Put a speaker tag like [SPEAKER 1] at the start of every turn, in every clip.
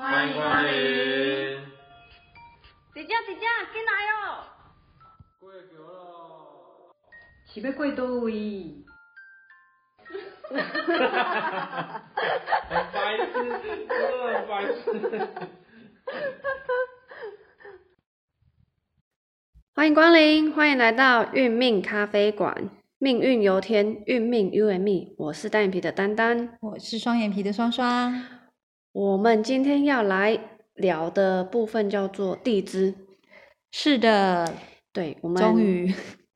[SPEAKER 1] 欢迎光临。
[SPEAKER 2] 姐姐姐姐，进来哦。
[SPEAKER 1] 过桥咯。
[SPEAKER 3] 是要过倒位？
[SPEAKER 1] 哈哈哈哈哈！很白痴，真的很白痴。
[SPEAKER 4] 欢迎光临，欢迎来到运命咖啡馆。命运由天，运命由命。我是单眼皮的丹丹，
[SPEAKER 3] 我是双眼皮的双双。
[SPEAKER 4] 我们今天要来聊的部分叫做地支。
[SPEAKER 3] 是的，
[SPEAKER 4] 对，我们
[SPEAKER 3] 终于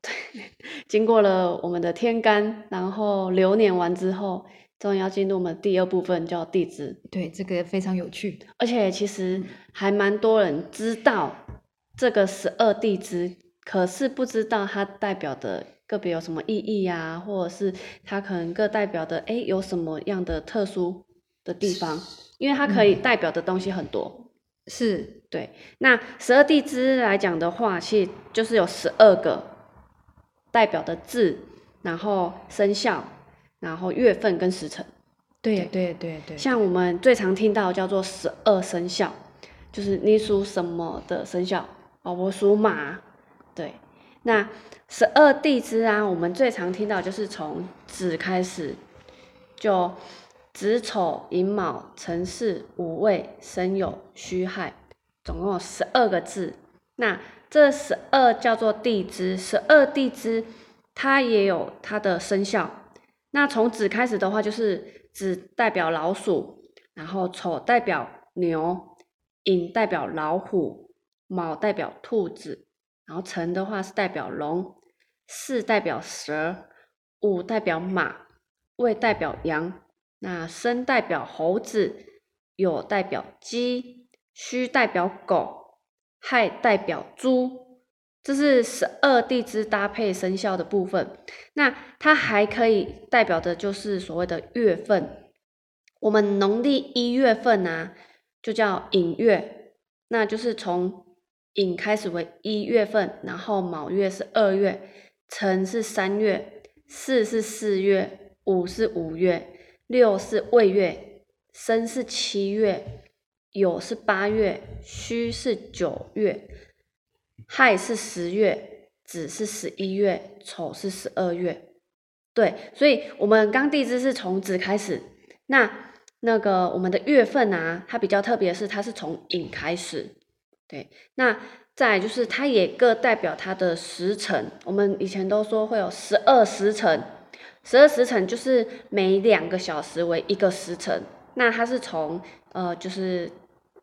[SPEAKER 4] 对，经过了我们的天干，然后流年完之后，终于要进入我们第二部分，叫地支。
[SPEAKER 3] 对，这个非常有趣，
[SPEAKER 4] 而且其实还蛮多人知道这个十二地支，可是不知道它代表的。个别有什么意义呀？或者是它可能各代表的哎有什么样的特殊的地方？因为它可以代表的东西很多。
[SPEAKER 3] 是，
[SPEAKER 4] 对。那十二地支来讲的话，其实就是有十二个代表的字，然后生肖，然后月份跟时辰。
[SPEAKER 3] 对对对对。
[SPEAKER 4] 像我们最常听到叫做十二生肖，就是你属什么的生肖？哦，我属马。对。那十二地支啊，我们最常听到就是从子开始，就子丑寅卯辰巳午未申酉戌亥，总共有十二个字。那这十二叫做地支，十二地支它也有它的生肖。那从子开始的话，就是子代表老鼠，然后丑代表牛，寅代表老虎，卯代表兔子。然后辰的话是代表龙，巳代表蛇，午代表马，未代表羊，那申代表猴子，酉代表鸡，戌代表狗，亥代表猪，这是十二地支搭配生肖的部分。那它还可以代表的就是所谓的月份，我们农历一月份呢，就叫寅月，那就是从。寅开始为一月份，然后卯月是二月，辰是三月，巳是四月，午是五月，六是未月，申是七月，酉是八月，戌是九月，亥是十月，子是十一月，丑是十二月。对，所以我们刚地支是从子开始，那那个我们的月份啊，它比较特别是它是从寅开始。对，那再就是它也各代表它的时辰。我们以前都说会有十二时辰，十二时辰就是每两个小时为一个时辰。那它是从呃就是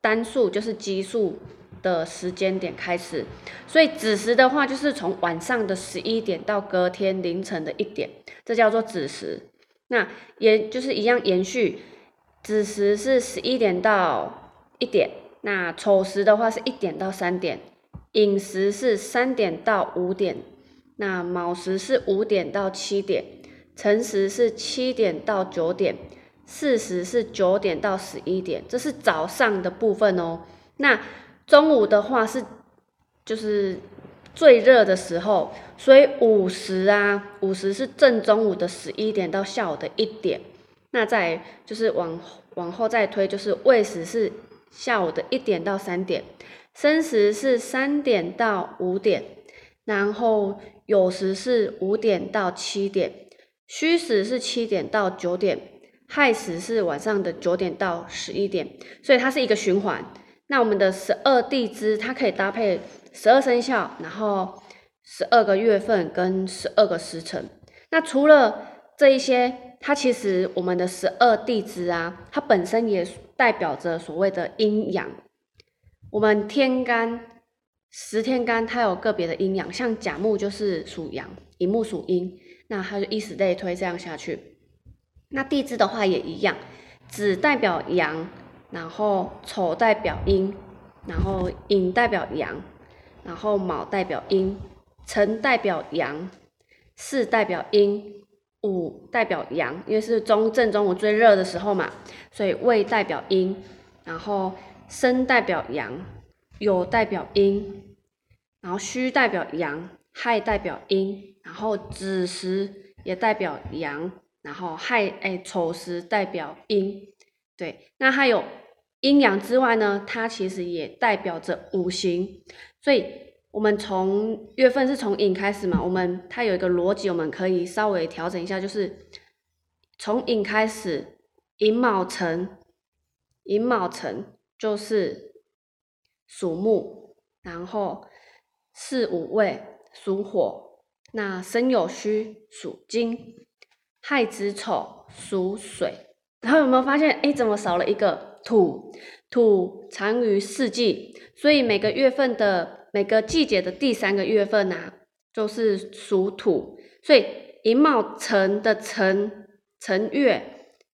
[SPEAKER 4] 单数就是奇数的时间点开始，所以子时的话就是从晚上的十一点到隔天凌晨的一点，这叫做子时。那也就是一样延续，子时是十一点到一点。那丑时的话是一点到三点，寅时是三点到五点，那卯时是五点到七点，辰时是七点到九点，巳时是九点到十一点，这是早上的部分哦。那中午的话是就是最热的时候，所以午时啊，午时是正中午的十一点到下午的一点。那再就是往往后再推，就是未时是。下午的一点到三点，申时是三点到五点，然后酉时是五点到七点，戌时是七点到九点，亥时是晚上的九点到十一点，所以它是一个循环。那我们的十二地支，它可以搭配十二生肖，然后十二个月份跟十二个时辰。那除了这一些，它其实我们的十二地支啊，它本身也。代表着所谓的阴阳，我们天干十天干它有个别的阴阳，像甲木就是属阳，乙木属阴，那它就以此类推这样下去。那地支的话也一样，子代表阳，然后丑代表阴，然后寅代表阳，然后卯代表阴，辰代表阳，巳代表阴。午代表阳，因为是中正中午最热的时候嘛，所以未代表阴，然后申代表阳，酉代表阴，然后戌代表阳，亥代表阴，然后子时也代表阳，然后亥哎丑时代表阴，对，那还有阴阳之外呢，它其实也代表着五行。所以，我们从月份是从寅开始嘛，我们它有一个逻辑，我们可以稍微调整一下，就是从寅开始，寅卯辰，寅卯辰就是属木，然后四五位属火，那申酉戌属金，亥子丑属水。然后有没有发现，哎，怎么少了一个土？土藏于四季，所以每个月份的每个季节的第三个月份呐，就是属土。所以寅卯辰的辰辰月，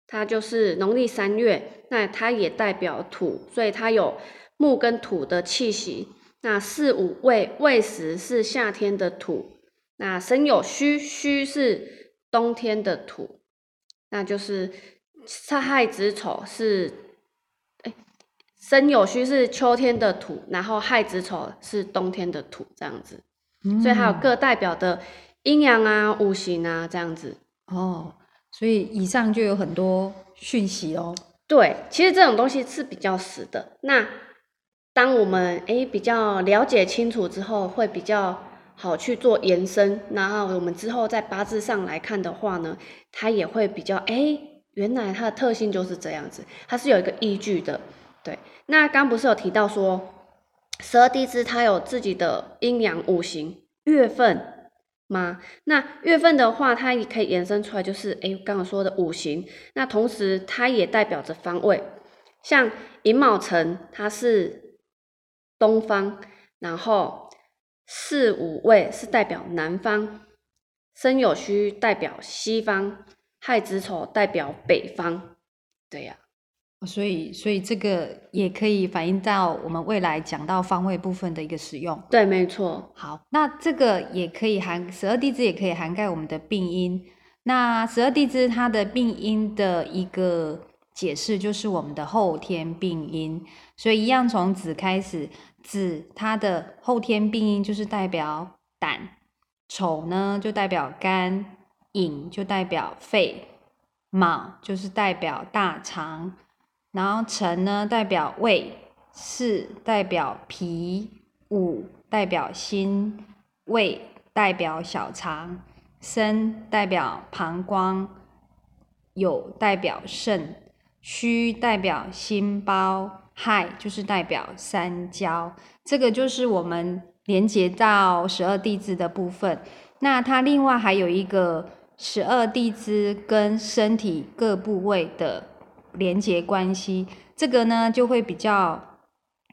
[SPEAKER 4] 它就是农历三月，那它也代表土，所以它有木跟土的气息。那四五未未时是夏天的土，那申酉戌戌是冬天的土，那就是。亥亥子丑是，哎，申酉戌是秋天的土，然后亥子丑是冬天的土，这样子，所以还有各代表的阴阳啊、五行啊这样子。
[SPEAKER 3] 哦，所以以上就有很多讯息哦。
[SPEAKER 4] 对，其实这种东西是比较死的。那当我们哎比较了解清楚之后，会比较好去做延伸。然后我们之后在八字上来看的话呢，它也会比较哎。原来它的特性就是这样子，它是有一个依据的。对，那刚不是有提到说十二地支它有自己的阴阳五行月份吗？那月份的话，它也可以延伸出来，就是哎，刚刚说的五行。那同时它也代表着方位，像寅卯辰它是东方，然后四五位是代表南方，申酉戌代表西方。亥子丑代表北方，对呀，
[SPEAKER 3] 所以所以这个也可以反映到我们未来讲到方位部分的一个使用。
[SPEAKER 4] 对，没错。
[SPEAKER 3] 好，那这个也可以涵十二地支，也可以涵盖我们的病因。那十二地支它的病因的一个解释就是我们的后天病因。所以一样从子开始，子它的后天病因就是代表胆，丑呢就代表肝。寅就代表肺，卯就是代表大肠，然后辰呢代表胃，巳代表脾，午代表心，未代表小肠，申代表膀胱，酉代表肾，戌代表心包，亥就是代表三焦。这个就是我们连接到十二地支的部分。那它另外还有一个。十二地支跟身体各部位的连接关系，这个呢就会比较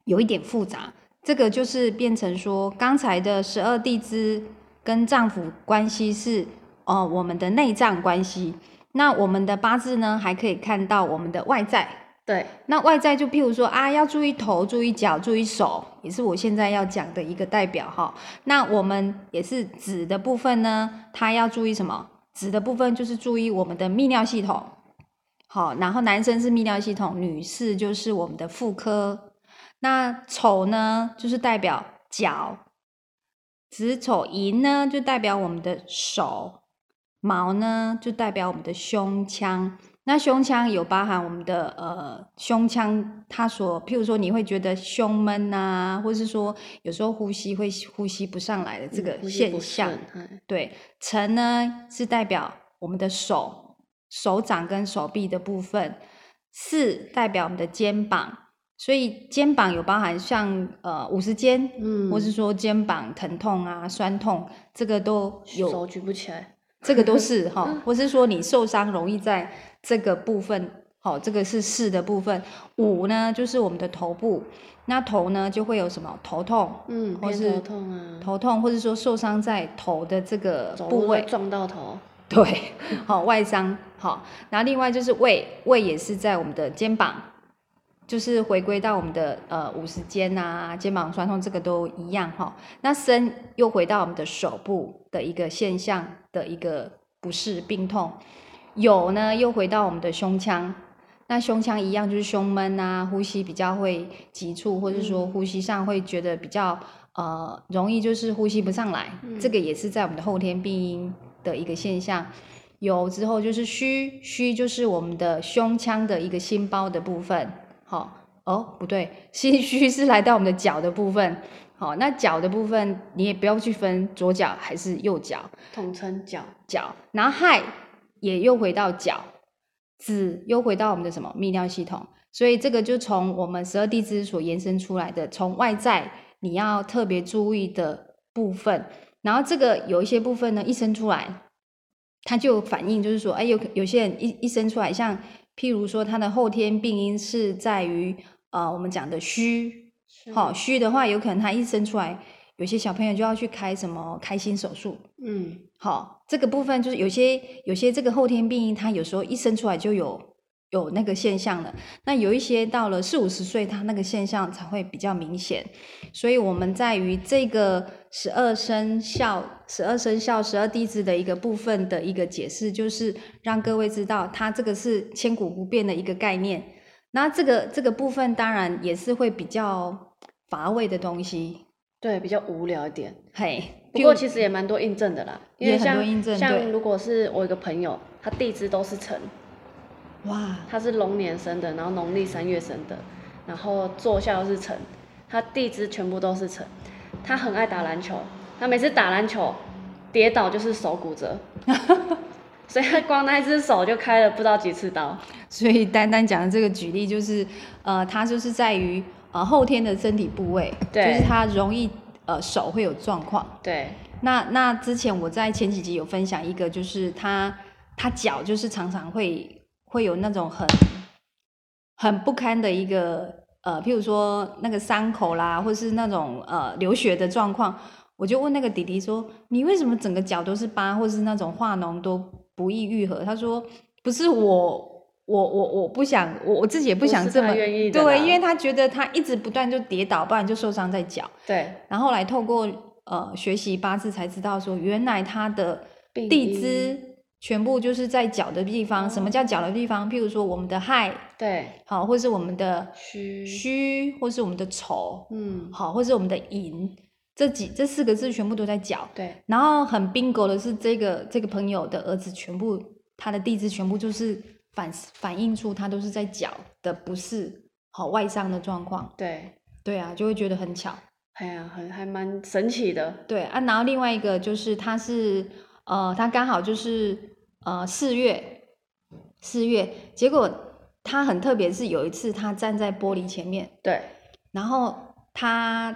[SPEAKER 3] 有一点复杂。这个就是变成说，刚才的十二地支跟脏腑关系是哦我们的内脏关系。那我们的八字呢，还可以看到我们的外在。
[SPEAKER 4] 对，
[SPEAKER 3] 那外在就譬如说啊，要注意头，注意脚，注意手，也是我现在要讲的一个代表哈。那我们也是子的部分呢，它要注意什么？子的部分就是注意我们的泌尿系统，好，然后男生是泌尿系统，女士就是我们的妇科。那丑呢，就是代表脚；子丑寅呢，就代表我们的手；卯呢，就代表我们的胸腔。那胸腔有包含我们的呃胸腔，它所譬如说你会觉得胸闷呐，或是说有时候呼吸会呼吸不上来的这个现象。对，辰呢是代表我们的手手掌跟手臂的部分，四代表我们的肩膀，所以肩膀有包含像呃五十肩，嗯，或是说肩膀疼痛啊酸痛，这个都有
[SPEAKER 4] 手举不起来。
[SPEAKER 3] 这个都是 哈，或是说你受伤容易在这个部分，好，这个是四的部分。五呢，就是我们的头部，那头呢就会有什么头痛，
[SPEAKER 4] 嗯，或是头痛啊，
[SPEAKER 3] 头痛，或者说受伤在头的这个部位
[SPEAKER 4] 撞到头，
[SPEAKER 3] 对，好外伤，好，然后另外就是胃，胃也是在我们的肩膀。就是回归到我们的呃五十肩啊，肩膀酸痛这个都一样哈。那伸又回到我们的手部的一个现象的一个不适病痛，有呢又回到我们的胸腔，那胸腔一样就是胸闷啊，呼吸比较会急促，或者说呼吸上会觉得比较呃容易就是呼吸不上来，这个也是在我们的后天病因的一个现象。有之后就是虚虚，就是我们的胸腔的一个心包的部分。好，哦，不对，心虚是来到我们的脚的部分。好，那脚的部分你也不要去分左脚还是右脚，
[SPEAKER 4] 统称脚。
[SPEAKER 3] 脚，然后亥也又回到脚，子又回到我们的什么泌尿系统，所以这个就从我们十二地支所延伸出来的，从外在你要特别注意的部分，然后这个有一些部分呢，一生出来，它就反映就是说，哎，有有些人一一生出来，像譬如说他的后天病因是在于呃我们讲的虚，好、虚的话，有可能他一生出来，有些小朋友就要去开什么开心手术，
[SPEAKER 4] 嗯，
[SPEAKER 3] 好，这个部分就是有些有些这个后天病因，他有时候一生出来就有有那个现象了。那有一些到了四五十岁，他那个现象才会比较明显。所以我们在于这个十二生肖、十二生肖、十二地支的一个部分的一个解释，就是让各位知道，它这个是千古不变的一个概念。那这个这个部分当然也是会比较乏味的东西，
[SPEAKER 4] 对，比较无聊一点。
[SPEAKER 3] 嘿。
[SPEAKER 4] 不过其实也蛮多印证的啦，因为像像如果是我一个朋友，他地支都是辰，
[SPEAKER 3] 哇，
[SPEAKER 4] 他是龙年生的，然后农历三月生的，然后坐下又是辰，他地支全部都是辰。他很爱打篮球，他每次打篮球跌倒就是手骨折，所以他光那一只手就开了不知道几次刀。
[SPEAKER 3] 所以丹丹讲的这个举例就是，呃，他就是在于呃后天的身体部位，就是他容易呃手会有状况。
[SPEAKER 4] 对，
[SPEAKER 3] 那那之前我在前几集有分享一个，就是他他脚就是常常会会有那种很很不堪的一个呃，譬如说那个伤口啦，或是那种呃流血的状况，我就问那个弟弟说：“你为什么整个脚都是疤，或是那种化脓都不易愈合？”他说：“不是我。”我我我不想，我我自己也不想这么
[SPEAKER 4] 愿意
[SPEAKER 3] 对，因为他觉得他一直不断就跌倒，不然就受伤在脚。
[SPEAKER 4] 对，
[SPEAKER 3] 然后后来透过呃学习八字才知道说，原来他的地支全部就是在脚的地方。什么叫脚的地方？譬如说我们的亥，
[SPEAKER 4] 对，
[SPEAKER 3] 好，或是我们的
[SPEAKER 4] 虚，
[SPEAKER 3] 戌，或是我们的丑，
[SPEAKER 4] 嗯，
[SPEAKER 3] 好，或是我们的寅，这几这四个字全部都在脚。
[SPEAKER 4] 对，
[SPEAKER 3] 然后很 bingo 的是，这个这个朋友的儿子全部他的地支全部就是反反映出他都是在脚的不是好外伤的状况。
[SPEAKER 4] 对，
[SPEAKER 3] 对啊，就会觉得很巧。
[SPEAKER 4] 哎呀，很还蛮神奇的。
[SPEAKER 3] 对啊，然后另外一个就是他是呃，他刚好就是呃四月四月，结果他很特别，是有一次他站在玻璃前面，
[SPEAKER 4] 对，
[SPEAKER 3] 然后他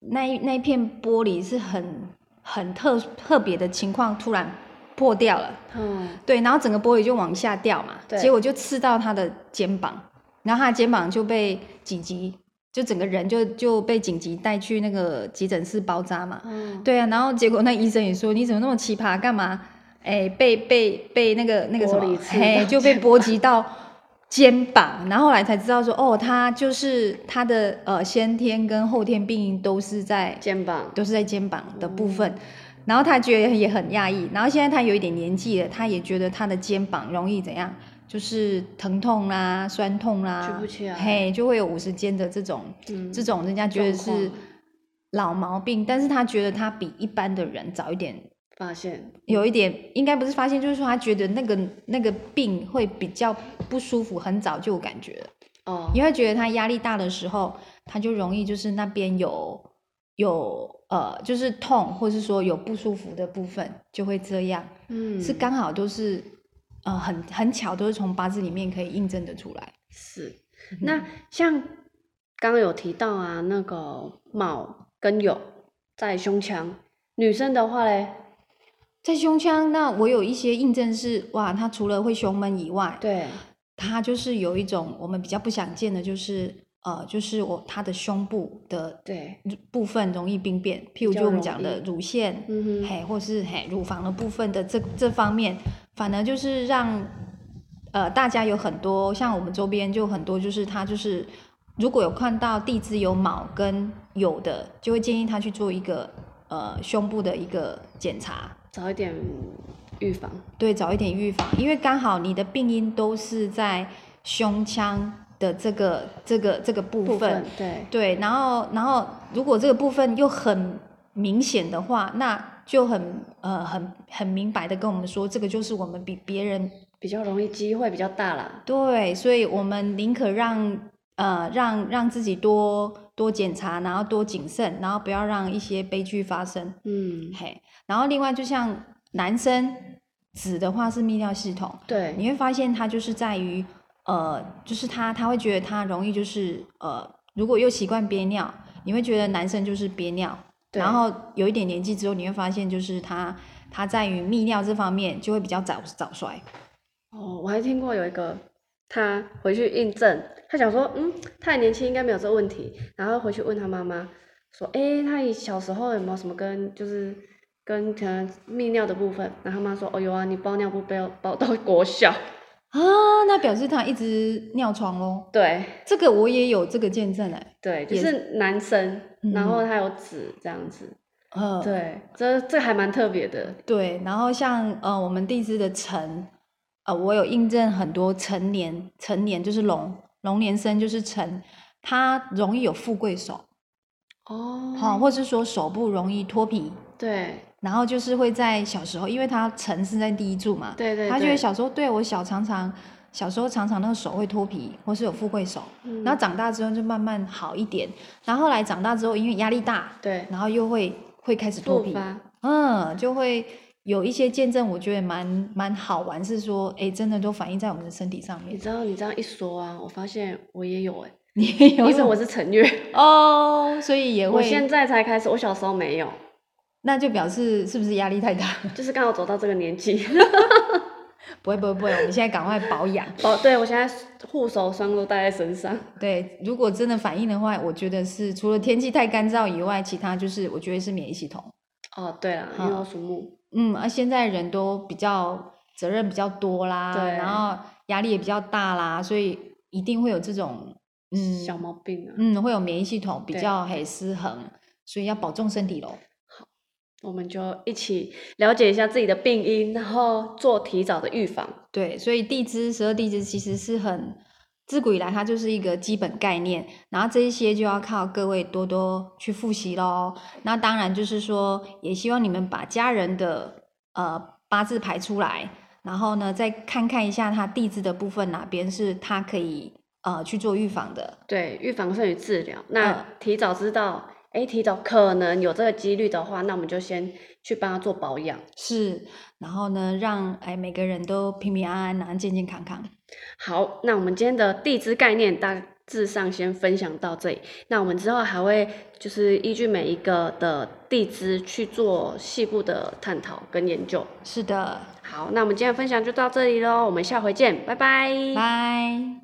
[SPEAKER 3] 那那片玻璃是很很特特别的情况，突然破掉了，
[SPEAKER 4] 嗯，
[SPEAKER 3] 对，然后整个玻璃就往下掉嘛，
[SPEAKER 4] 对
[SPEAKER 3] 结果就刺到他的肩膀，然后他的肩膀就被紧急，就整个人就就被紧急带去那个急诊室包扎嘛，
[SPEAKER 4] 嗯，
[SPEAKER 3] 对啊，然后结果那医生也说你怎么那么奇葩，干嘛？哎，被被被那个那个什么嘿，就被波及到肩膀，然后后来才知道说，哦，他就是他的呃先天跟后天病因都是在
[SPEAKER 4] 肩膀，
[SPEAKER 3] 都是在肩膀的部分，然后他觉得也很讶异，然后现在他有一点年纪了，他也觉得他的肩膀容易怎样，就是疼痛啦、酸痛啦，嘿，就会有五十肩的这种、
[SPEAKER 4] 嗯
[SPEAKER 3] 这种人家觉得是老毛病，但是他觉得他比一般的人早一点。
[SPEAKER 4] 发现，
[SPEAKER 3] 有一点应该不是发现，就是说他觉得那个那个病会比较不舒服，很早就有感觉了。
[SPEAKER 4] 哦，
[SPEAKER 3] 因为觉得他压力大的时候，他就容易就是那边有有呃，就是痛，或是说有不舒服的部分，就会这样。
[SPEAKER 4] 嗯，
[SPEAKER 3] 是刚好都是呃很很巧，都是从八字里面可以印证的出来。
[SPEAKER 4] 是。那像刚刚有提到啊，那个卯跟酉在胸腔，女生的话嘞，
[SPEAKER 3] 在胸腔，那我有一些印证是哇，他除了会胸闷以外，
[SPEAKER 4] 对，
[SPEAKER 3] 他就是有一种我们比较不想见的，就是呃，就是我他的胸部的
[SPEAKER 4] 对，
[SPEAKER 3] 部分容易病变，譬如就我们
[SPEAKER 4] 容
[SPEAKER 3] 讲的乳腺，
[SPEAKER 4] 嗯哼，
[SPEAKER 3] 嘿，或是嘿乳房的部分的这这方面，反而就是让呃大家有很多，像我们周边就很多，就是他就是如果有看到地支有卯跟有的，就会建议他去做一个呃胸部的一个检查，
[SPEAKER 4] 早一点预防，
[SPEAKER 3] 对，早一点预防，因为刚好你的病因都是在胸腔的这个这个这个部分，
[SPEAKER 4] 部分对，
[SPEAKER 3] 对，然后然后如果这个部分又很明显的话，那就很呃很很明白的跟我们说，这个就是我们比别人
[SPEAKER 4] 比较容易机会比较大啦。
[SPEAKER 3] 对，所以我们宁可让呃让让自己多多检查，然后多谨慎，然后不要让一些悲剧发生。
[SPEAKER 4] 嗯，
[SPEAKER 3] 嘿，然后另外就像男生子的话是泌尿系统，
[SPEAKER 4] 对，
[SPEAKER 3] 你会发现他就是在于呃，就是他他会觉得他容易就是呃，如果又习惯憋尿，你会觉得男生就是憋尿，然后有一点年纪之后，你会发现就是他他在于泌尿这方面就会比较早早衰。
[SPEAKER 4] 哦，我还听过有一个，他回去印证，他想说，嗯，他很年轻，应该没有这个问题，然后回去问他妈妈，说，诶，他小时候有没有什么跟就是跟可能泌尿的部分？然后他妈说，哦，有啊，你包尿布包包到国小，
[SPEAKER 3] 啊，那表示他一直尿床喽。
[SPEAKER 4] 对
[SPEAKER 3] 这个我也有这个见证哎，
[SPEAKER 4] 对，就
[SPEAKER 3] 也
[SPEAKER 4] 是男生，然
[SPEAKER 3] 嗯
[SPEAKER 4] 后他有子这样子，
[SPEAKER 3] 嗯，
[SPEAKER 4] 对，这这还蛮特别的，
[SPEAKER 3] 对，然后像呃我们地支的辰，呃我有印证很多成年，成年就是龙，龙年生就是辰，他容易有富贵手，
[SPEAKER 4] 哦，
[SPEAKER 3] 好、或是说手部容易脱皮，
[SPEAKER 4] 对
[SPEAKER 3] 然后就是会在小时候，因为他辰是在第一柱嘛，
[SPEAKER 4] 对对，
[SPEAKER 3] 他就会
[SPEAKER 4] 对
[SPEAKER 3] 小时候对我小常常小时候常常那个手会脱皮，或是有富贵手，
[SPEAKER 4] 嗯。
[SPEAKER 3] 然后长大之后就慢慢好一点，然后后来长大之后因为压力大，
[SPEAKER 4] 对。
[SPEAKER 3] 然后又会会开始脱皮，嗯，就会有一些见证，我觉得蛮蛮好玩，是说，哎，真的都反映在我们的身体上面。
[SPEAKER 4] 你知道你这样一说啊，我发现我也有哎、
[SPEAKER 3] 你也有
[SPEAKER 4] 因为我是陈月，
[SPEAKER 3] 哦，所以也会，
[SPEAKER 4] 我现在才开始，我小时候没有，
[SPEAKER 3] 那就表示是不是压力太大？
[SPEAKER 4] 就是刚好走到这个年纪。
[SPEAKER 3] 不会不会不会，我们现在赶快保养。
[SPEAKER 4] 哦，对我现在护手霜都带在身上。
[SPEAKER 3] 对，如果真的反应的话，我觉得是除了天气太干燥以外，其他就是我觉得是免疫系统。
[SPEAKER 4] 哦，对了，因为我属木，
[SPEAKER 3] 嗯，而现在人都比较责任比较多啦，
[SPEAKER 4] 对
[SPEAKER 3] 然后压力也比较大啦，所以一定会有这种嗯
[SPEAKER 4] 小毛病啊。
[SPEAKER 3] 嗯，会有免疫系统比
[SPEAKER 4] 对
[SPEAKER 3] 较很失衡，所以要保重身体喽。
[SPEAKER 4] 我们就一起了解一下自己的病因，然后做提早的预防。
[SPEAKER 3] 对，所以地支十二地支其实是很自古以来它就是一个基本概念，然后这一些就要靠各位多多去复习喽。那当然就是说，也希望你们把家人的呃八字排出来，然后呢再看看一下他地支的部分哪边是他可以呃去做预防的。
[SPEAKER 4] 对，预防胜于治疗。那
[SPEAKER 3] 嗯
[SPEAKER 4] 提早知道，哎、提早可能有这个几率的话，那我们就先去帮他做保养。
[SPEAKER 3] 是，然后呢，让哎每个人都平平安安，然后健健康康。
[SPEAKER 4] 好，那我们今天的地支概念大致上先分享到这里。那我们之后还会就是依据每一个的地支去做细部的探讨跟研究。
[SPEAKER 3] 是的，
[SPEAKER 4] 好，那我们今天的分享就到这里喽，我们下回见，拜拜。
[SPEAKER 3] 拜。